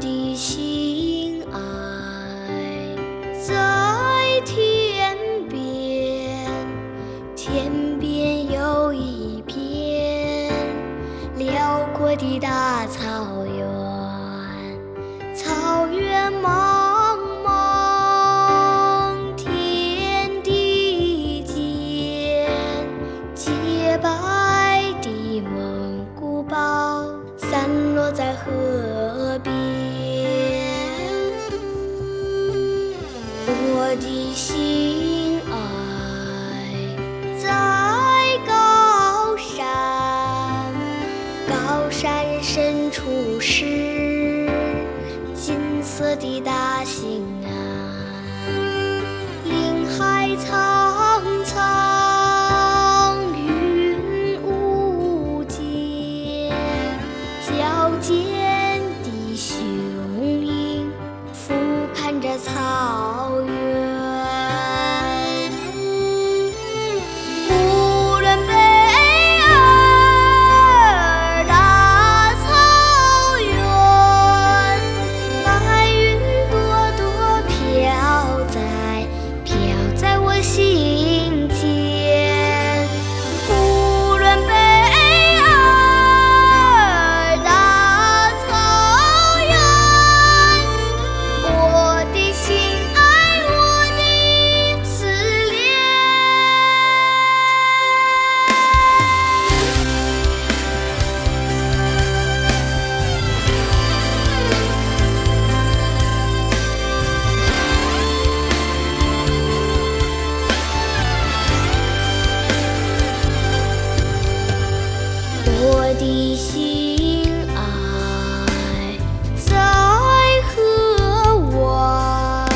的心爱在天边，天边有一片辽阔的大草原，草原茫茫，天地间，洁白的蒙古包散落在河心爱在高山，高山深处是金色的大兴心爱在河湾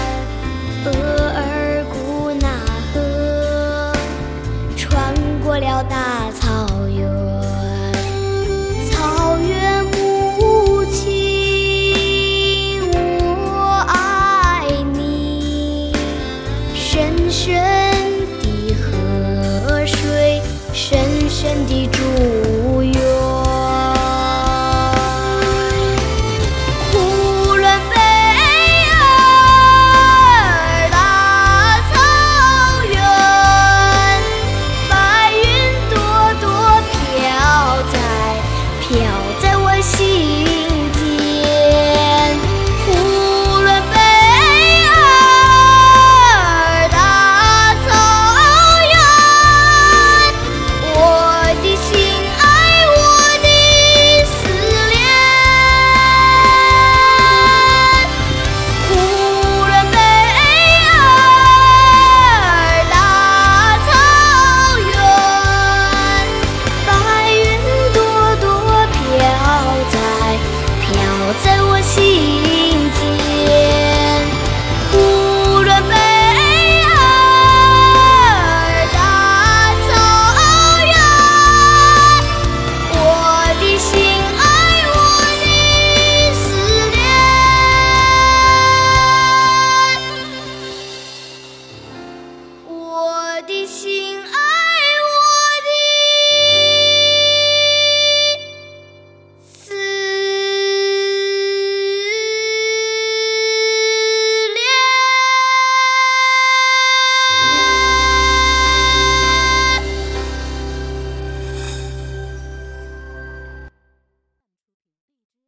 额尔古纳河穿过了大心间，呼伦贝尔大草原，我的心爱，我的思念，我的心。